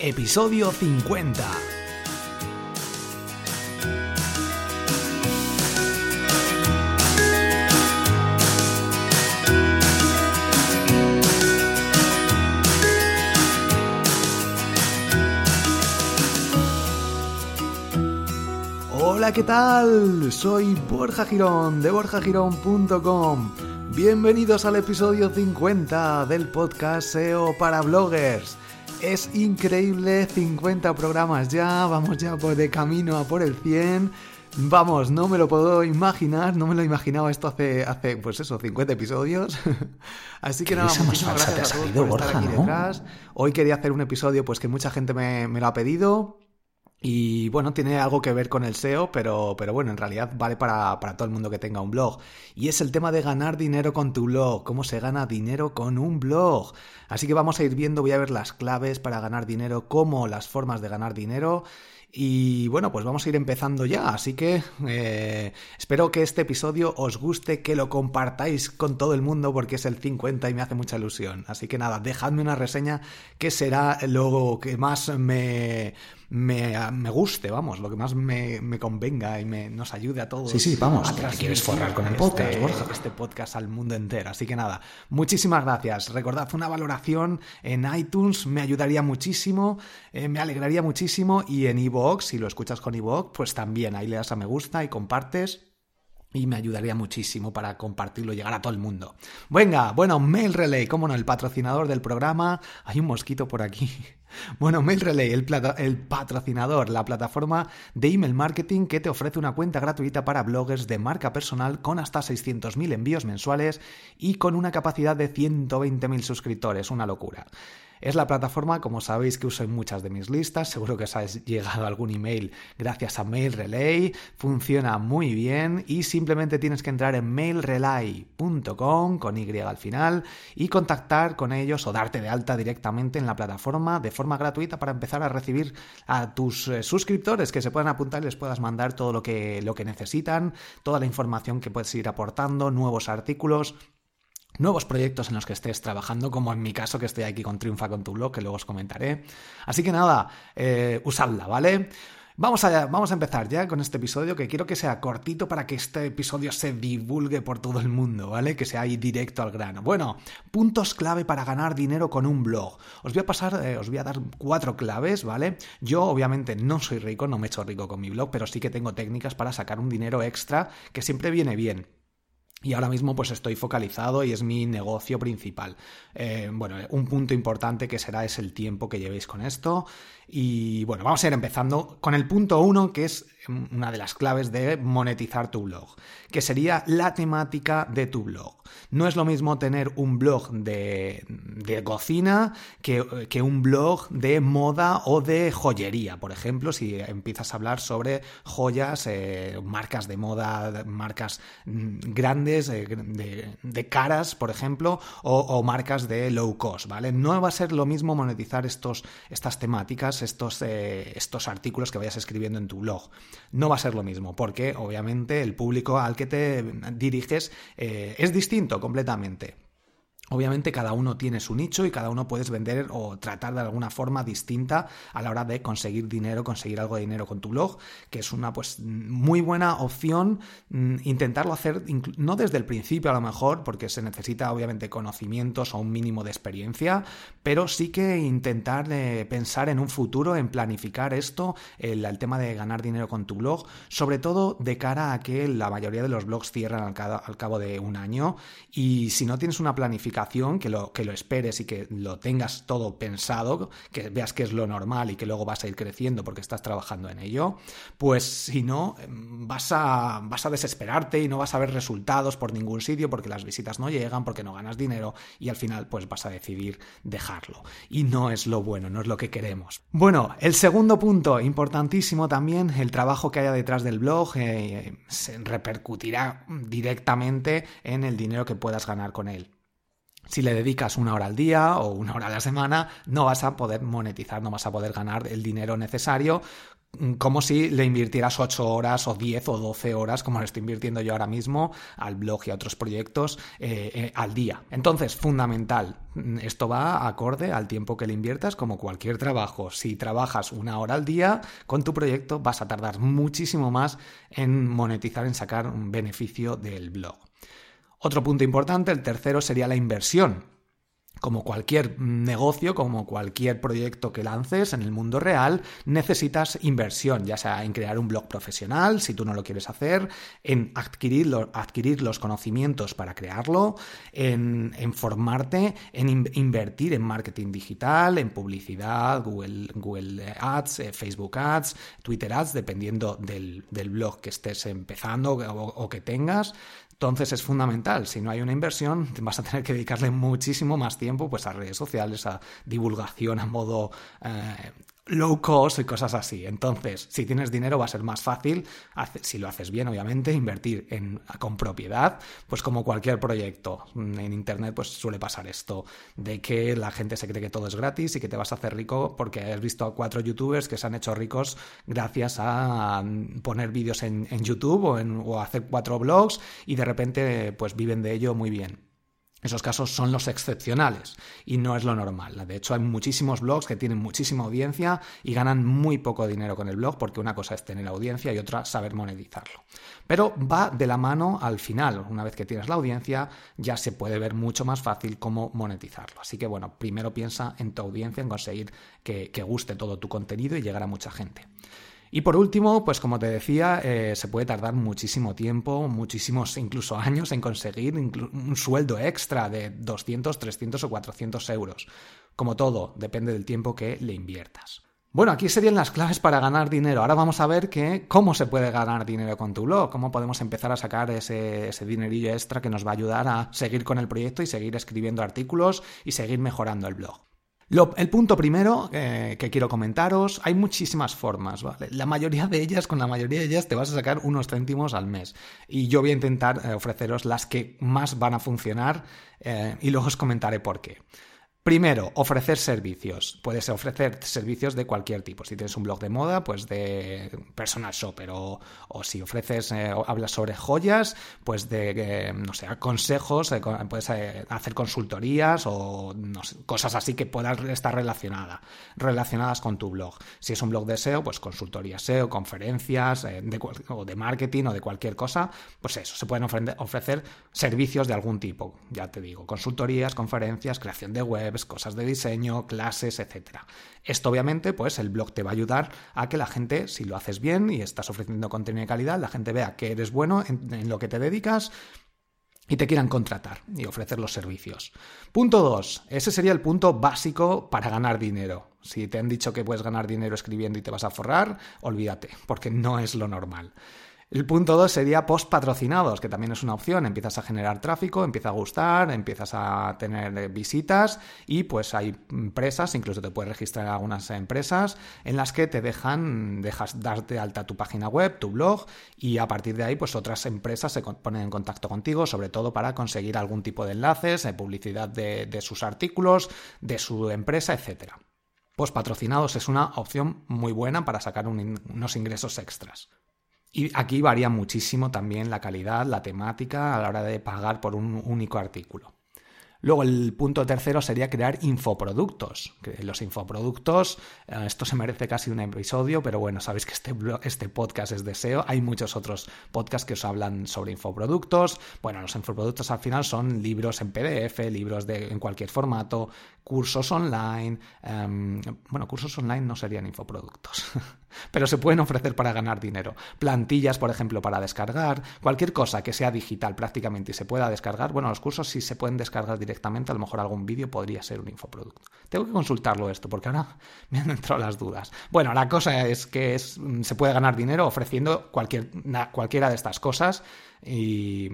episodio 50. Hola, ¿qué tal? Soy Borja Girón de borjagirón.com. Bienvenidos al episodio 50 del podcast SEO para bloggers. Es increíble, 50 programas ya, vamos ya por de camino a por el 100. Vamos, no me lo puedo imaginar, no me lo imaginaba esto hace, hace pues eso, 50 episodios. Así que nada, muchísimas gracias a todos por estar aquí detrás. Hoy quería hacer un episodio pues que mucha gente me, me lo ha pedido. Y bueno, tiene algo que ver con el SEO, pero, pero bueno, en realidad vale para, para, todo el mundo que tenga un blog. Y es el tema de ganar dinero con tu blog, cómo se gana dinero con un blog. Así que vamos a ir viendo, voy a ver las claves para ganar dinero, cómo las formas de ganar dinero. Y bueno, pues vamos a ir empezando ya, así que eh, espero que este episodio os guste, que lo compartáis con todo el mundo porque es el 50 y me hace mucha ilusión. Así que nada, dejadme una reseña que será lo que más me, me, me, guste, vamos, lo que más me, me, convenga y me, nos ayude a todos. Sí, sí, vamos, a quieres forrar con el podcast, este, este podcast al mundo entero. Así que nada, muchísimas gracias. Recordad una valoración en iTunes, me ayudaría muchísimo, eh, me alegraría muchísimo y en iVoox, si lo escuchas con iVoox, pues también ahí le das a me gusta y compartes y me ayudaría muchísimo para compartirlo y llegar a todo el mundo. Venga, bueno, Mail Relay, cómo no, el patrocinador del programa. Hay un mosquito por aquí. Bueno, Mail Relay, el, el, patrocinador, la plataforma de email marketing que te ofrece una cuenta gratuita para bloggers de marca personal con hasta 600.000 envíos mensuales y con una capacidad de 120.000 suscriptores, una locura. Es la plataforma, como sabéis, que uso en muchas de mis listas. Seguro que os ha llegado algún email gracias a Mail Relay. Funciona muy bien y simplemente tienes que entrar en mailrelay.com con Y al final y contactar con ellos o darte de alta directamente en la plataforma de forma gratuita para empezar a recibir a tus eh, suscriptores que se puedan apuntar y les puedas mandar todo lo que, lo que necesitan, toda la información que puedes ir aportando, nuevos artículos nuevos proyectos en los que estés trabajando, como en mi caso que estoy aquí con Triunfa con tu blog, que luego os comentaré. Así que nada, eh, usadla, ¿vale? Vamos a, vamos a empezar ya con este episodio que quiero que sea cortito para que este episodio se divulgue por todo el mundo, ¿vale? Que sea ahí directo al grano. Bueno, puntos clave para ganar dinero con un blog. Os voy a pasar, eh, os voy a dar cuatro claves, ¿vale? Yo obviamente no soy rico, no me he hecho rico con mi blog, pero sí que tengo técnicas para sacar un dinero extra que siempre viene bien. Y ahora mismo pues estoy focalizado y es mi negocio principal. Eh, bueno, un punto importante que será es el tiempo que llevéis con esto. Y bueno, vamos a ir empezando con el punto uno, que es una de las claves de monetizar tu blog, que sería la temática de tu blog. No es lo mismo tener un blog de, de cocina que, que, un blog de moda o de joyería, por ejemplo, si empiezas a hablar sobre joyas, eh, marcas de moda, marcas mm, eh, de, caras, por ejemplo, o, o, marcas de low cost, ¿vale? No va a ser lo mismo monetizar estos, estas temáticas, estos, eh, estos artículos que vayas escribiendo en tu blog no va a ser lo mismo, porque obviamente el público al que te diriges eh, es distinto completamente. Obviamente cada uno tiene su nicho y cada uno puedes vender o tratar de alguna forma distinta a la hora de conseguir dinero, conseguir algo de dinero con tu blog, que es una pues muy buena opción mm, intentarlo hacer no desde el principio a lo mejor, porque se necesita obviamente conocimientos o un mínimo de experiencia, pero sí que intentar pensar en un futuro, en planificar esto, el, el, tema de ganar dinero con tu blog, sobre todo de cara a que la mayoría de los blogs cierran al, al cabo de un año y si no tienes una planificación que lo, que lo esperes y que lo tengas todo pensado, que veas que es lo normal y que luego vas a ir creciendo porque estás trabajando en ello, pues si no, vas a, vas a desesperarte y no vas a ver resultados por ningún sitio porque las visitas no llegan, porque no ganas dinero y al final pues vas a decidir dejarlo. Y no es lo bueno, no es lo que queremos. Bueno, el segundo punto, importantísimo también, el trabajo que haya detrás del blog eh, se repercutirá directamente en el dinero que puedas ganar con él. Si le dedicas una hora al día o una hora a la semana, no vas a poder monetizar, no vas a poder ganar el dinero necesario mm, como si le invirtieras 8 horas o 10 o 12 horas, como le estoy invirtiendo yo ahora mismo al blog y a otros proyectos eh, eh, al día. Entonces, fundamental, mm, esto va acorde al tiempo que le inviertas como cualquier trabajo. Si trabajas una hora al día con tu proyecto, vas a tardar muchísimo más en monetizar, en sacar un beneficio del blog. Otro punto importante, el tercero, sería la inversión. Como cualquier negocio, como cualquier proyecto que lances en el mundo real, necesitas inversión, ya sea en crear un blog profesional, si tú no lo quieres hacer, en adquirir, adquirir los conocimientos para crearlo, en, formarte, en invertir en marketing digital, en publicidad, Google, Google Ads, eh, Facebook Ads, Twitter Ads, dependiendo del, blog que estés empezando o que tengas. Entonces es fundamental, si no hay una inversión, vas a tener que dedicarle muchísimo más tiempo pues, a redes sociales, a divulgación a modo eh, low cost y cosas así. Entonces, si tienes dinero va a ser más fácil, si lo haces bien, obviamente, invertir en, con propiedad, pues como cualquier proyecto. En Internet pues suele pasar esto, de que la gente se cree que todo es gratis y que te vas a hacer rico porque has visto a cuatro youtubers que se han hecho ricos gracias a poner vídeos en, YouTube o, en, o hacer cuatro blogs y de repente pues viven de ello muy bien. Esos casos son los excepcionales y no es lo normal. De hecho, hay muchísimos blogs que tienen muchísima audiencia y ganan muy poco dinero con el blog porque una cosa es tener audiencia y otra saber monetizarlo. Pero va de la mano al final. Una vez que tienes la audiencia, ya se puede ver mucho más fácil cómo monetizarlo. Así que bueno, primero piensa en tu audiencia, en conseguir que, que guste todo tu contenido y llegar a mucha gente. Y por último, pues como te decía, eh, se puede tardar muchísimo tiempo, muchísimos incluso años en conseguir un sueldo extra de 200, 300 o 400 euros. Como todo, depende del tiempo que le inviertas. Bueno, aquí serían las claves para ganar dinero. Ahora vamos a ver que, cómo se puede ganar dinero con tu blog, cómo podemos empezar a sacar ese, ese dinerillo extra que nos va a ayudar a seguir con el proyecto y seguir escribiendo artículos y seguir mejorando el blog el punto primero eh, que quiero comentaros, hay muchísimas formas, ¿vale? La mayoría de ellas, con la mayoría de ellas te vas a sacar unos céntimos al mes. Y yo voy a intentar eh, ofreceros las que más van a funcionar eh, y luego os comentaré por qué. Primero, ofrecer servicios. Puedes ofrecer servicios de cualquier tipo. Si tienes un blog de moda, pues de personal shopper. O, si ofreces, eh, hablas sobre joyas, pues de, eh, no sé, consejos, eh, puedes hacer consultorías o cosas así que puedan estar relacionadas, relacionadas con tu blog. Si es un blog de SEO, pues consultoría SEO, conferencias de, o de marketing o de cualquier cosa. Pues eso, se pueden ofrecer servicios de algún tipo. Ya te digo, consultorías, conferencias, creación de web cosas de diseño, clases, etc. Esto obviamente, pues el blog te va a ayudar a que la gente, si lo haces bien y estás ofreciendo contenido de calidad, la gente vea que eres bueno en, lo que te dedicas y te quieran contratar y ofrecer los servicios. Punto 2. Ese sería el punto básico para ganar dinero. Si te han dicho que puedes ganar dinero escribiendo y te vas a forrar, olvídate, porque no es lo normal. El punto 2 sería post patrocinados, que también es una opción. Empiezas a generar tráfico, empieza a gustar, empiezas a tener eh, visitas y pues hay empresas, incluso te puedes registrar en algunas empresas en las que te dejan, dejas darte alta tu página web, tu blog y a partir de ahí pues otras empresas se ponen en contacto contigo, sobre todo para conseguir algún tipo de enlaces, de publicidad de, sus artículos, de su empresa, etcétera. Post patrocinados es una opción muy buena para sacar unos ingresos extras. Y aquí varía muchísimo también la calidad, la temática a la hora de pagar por un único artículo. Luego el punto tercero sería crear infoproductos. Los infoproductos, eh, esto se merece casi un episodio, pero bueno, sabéis que este, este podcast es de SEO. Hay muchos otros podcasts que os hablan sobre infoproductos. Bueno, los infoproductos al final son libros en PDF, libros de, en cualquier formato, cursos online. Em, bueno, cursos online no serían infoproductos. pero se pueden ofrecer para ganar dinero. Plantillas, por ejemplo, para descargar, cualquier cosa que sea digital prácticamente y se pueda descargar. Bueno, los cursos sí se pueden descargar directamente, a lo mejor algún vídeo podría ser un infoproducto. Tengo que consultarlo esto porque ahora me han entrado las dudas. Bueno, la cosa es que se puede ganar dinero ofreciendo cualquier, cualquiera de estas cosas y,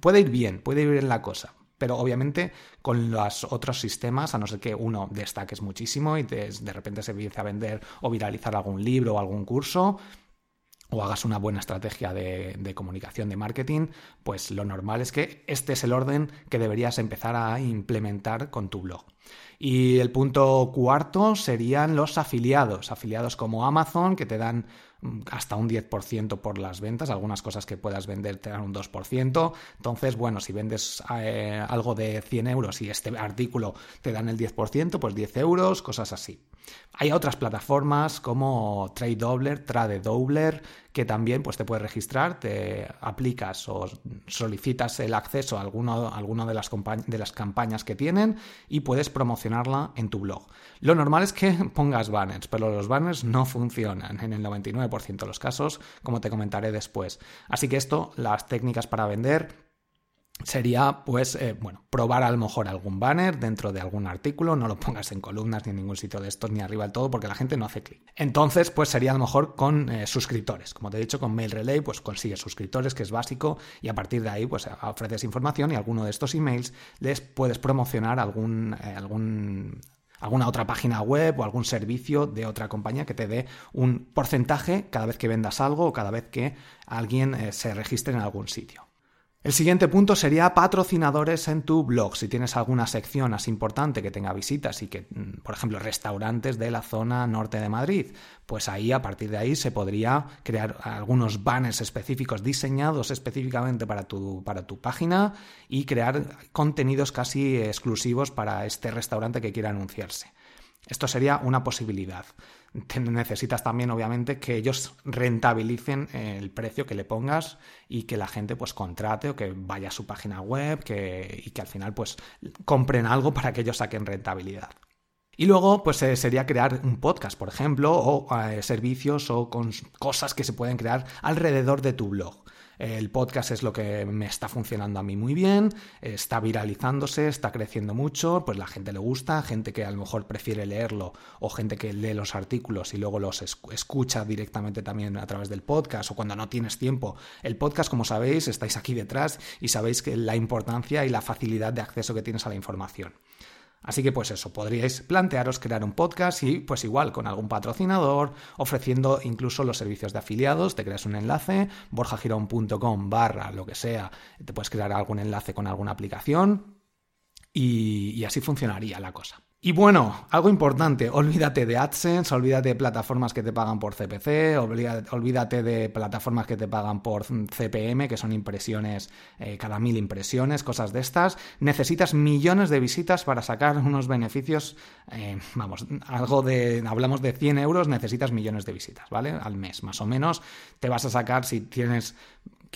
puede ir bien, puede ir bien la cosa pero obviamente con los otros sistemas, a no ser que uno destaques muchísimo y de repente se empiece a vender o viralizar algún libro o algún curso, o hagas una buena estrategia de, de, comunicación, de marketing, pues lo normal es que este es el orden que deberías empezar a implementar con tu blog. Y el punto cuarto serían los afiliados, afiliados como Amazon, que te dan hasta un 10% por las ventas, algunas cosas que puedas vender te dan un 2%, entonces, bueno, si vendes eh, algo de 100 euros y este artículo te dan el 10%, pues 10 euros, cosas así. Hay otras plataformas como Trade Doubler, Trade Doubler, que también pues, te puedes registrar, te aplicas o solicitas el acceso a alguna de, las de las campañas que tienen y puedes promocionarla en tu blog. Lo normal es que pongas banners, pero los banners no funcionan en el 99% de los casos, como te comentaré después. Así que esto, las técnicas para vender sería pues eh, bueno probar a lo mejor algún banner dentro de algún artículo no lo pongas en columnas ni en ningún sitio de estos ni arriba del todo porque la gente no hace clic entonces pues sería a lo mejor con eh, suscriptores como te he dicho con mail relay pues consigues suscriptores que es básico y a partir de ahí pues ofreces información y alguno de estos emails les puedes promocionar algún eh, algún alguna otra página web o algún servicio de otra compañía que te dé un porcentaje cada vez que vendas algo o cada vez que alguien se registre en algún sitio. El siguiente punto sería patrocinadores en tu blog. Si tienes alguna sección así importante que tenga visitas y que, mm, por ejemplo, restaurantes de la zona norte de Madrid, pues ahí a partir de ahí se podría crear algunos banners específicos diseñados específicamente para tu, para tu página y crear contenidos casi exclusivos para este restaurante que quiera anunciarse. Esto sería una posibilidad necesitas también, obviamente, que ellos rentabilicen el precio que le pongas y que la gente pues contrate o que vaya a su página web que, y que al final pues compren algo para que ellos saquen rentabilidad. Y luego, pues eh, sería crear un podcast, por ejemplo, o eh, servicios o con cosas que se pueden crear alrededor de tu blog. El podcast es lo que me está funcionando a mí muy bien, está viralizándose, está creciendo mucho, pues la gente le gusta, gente que a lo mejor prefiere leerlo o gente que lee los artículos y luego los escucha directamente también a través del podcast o cuando no tienes tiempo. El podcast, como sabéis, estáis aquí detrás y sabéis que la importancia y la facilidad de acceso que tienes a la información. Así que pues eso, podríais plantearos crear un podcast y pues igual con algún patrocinador, ofreciendo incluso los servicios de afiliados, te creas un enlace, borjagirón.com barra lo que sea, te puedes crear algún enlace con alguna aplicación y, y así funcionaría la cosa. Y bueno, algo importante, olvídate de AdSense, olvídate de plataformas que te pagan por CPC, olvídate de plataformas que te pagan por CPM, que son impresiones, eh, cada mil impresiones, cosas de estas. Necesitas millones de visitas para sacar unos beneficios, eh, vamos, algo de, hablamos de 100 euros, necesitas millones de visitas, ¿vale? Al mes, más o menos. Te vas a sacar, si tienes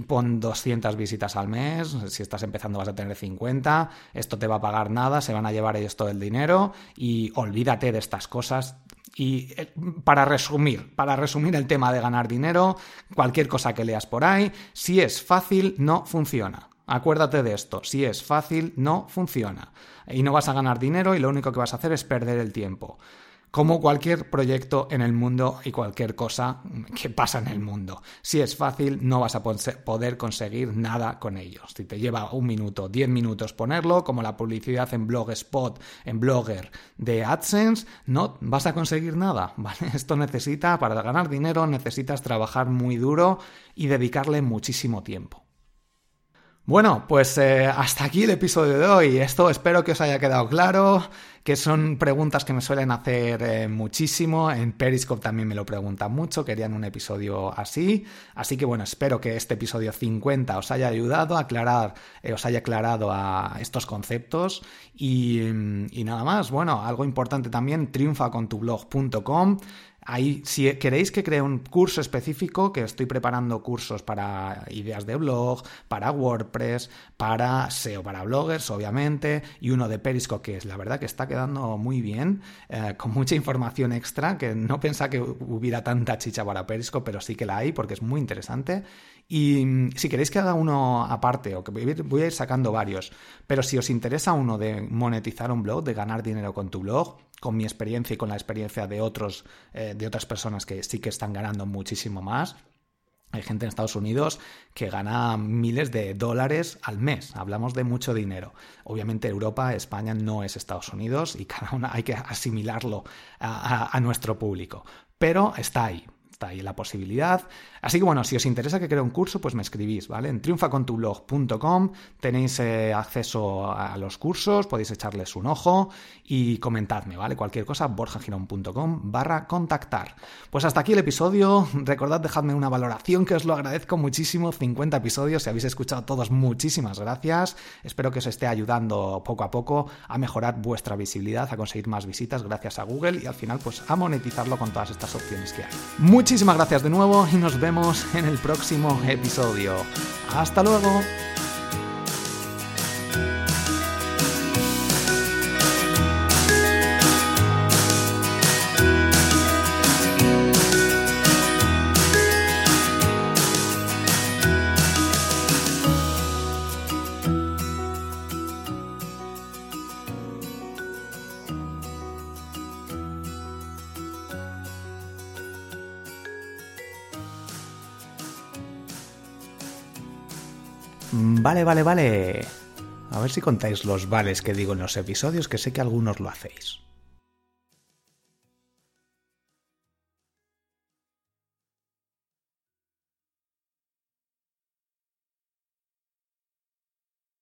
pon 200 visitas al mes, si estás empezando vas a tener 50, esto te va a pagar nada, se van a llevar ellos todo el dinero y olvídate de estas cosas. Y eh, para resumir, para resumir el tema de ganar dinero, cualquier cosa que leas por ahí, si es fácil, no funciona. Acuérdate de esto, si es fácil, no funciona. Y no vas a ganar dinero y lo único que vas a hacer es perder el tiempo como cualquier proyecto en el mundo y cualquier cosa que pasa en el mundo. Si es fácil, no vas a poder conseguir nada con ello. Si te lleva un minuto, diez minutos ponerlo, como la publicidad en Blogspot, en Blogger de AdSense, no vas a conseguir nada. Esto necesita, para ganar dinero, necesitas trabajar muy duro y dedicarle muchísimo tiempo. Bueno, pues eh, hasta aquí el episodio de hoy. Esto espero que os haya quedado claro, que son preguntas que me suelen hacer eh, muchísimo. En Periscope también me lo preguntan mucho, querían un episodio así. Así que bueno, espero que este episodio 50 os haya ayudado a aclarar, eh, os haya aclarado a estos conceptos. Y, y nada más, bueno, algo importante también, triunfacontublog.com. Ahí, si queréis que cree un curso específico, que estoy preparando cursos para ideas de blog, para WordPress, para SEO, para bloggers, obviamente, y uno de Periscope, que es la verdad que está quedando muy bien, eh, con mucha información extra, que no pensaba que hubiera tanta chicha para Periscope, pero sí que la hay porque es muy interesante. Y mm, si queréis que haga uno aparte, o que voy a ir sacando varios, pero si os interesa uno de monetizar un blog, de ganar dinero con tu blog, con mi experiencia y con la experiencia de, otros, eh, de otras personas que sí que están ganando muchísimo más. Hay gente en Estados Unidos que gana miles de dólares al mes. Hablamos de mucho dinero. Obviamente Europa, España no es Estados Unidos y cada una hay que asimilarlo a nuestro público. Pero está ahí está la posibilidad. Así que bueno, si os interesa que cree un curso, pues me escribís, ¿vale? En triunfacontublog.com tenéis eh, acceso a los cursos, podéis echarles un ojo y comentadme, ¿vale? Cualquier cosa, borjagirón.com barra contactar. Pues hasta aquí el episodio. Recordad, dejadme una valoración que os lo agradezco muchísimo. 50 episodios, si habéis escuchado todos, muchísimas gracias. Espero que os esté ayudando poco a poco a mejorar vuestra visibilidad, a conseguir más visitas gracias a Google y al final pues a monetizarlo con todas estas opciones que hay. Muchísimas gracias de nuevo y nos vemos en el próximo episodio. Hasta luego. Vale, vale, vale. A ver si contáis los vales que digo en los episodios, que sé que algunos lo hacéis.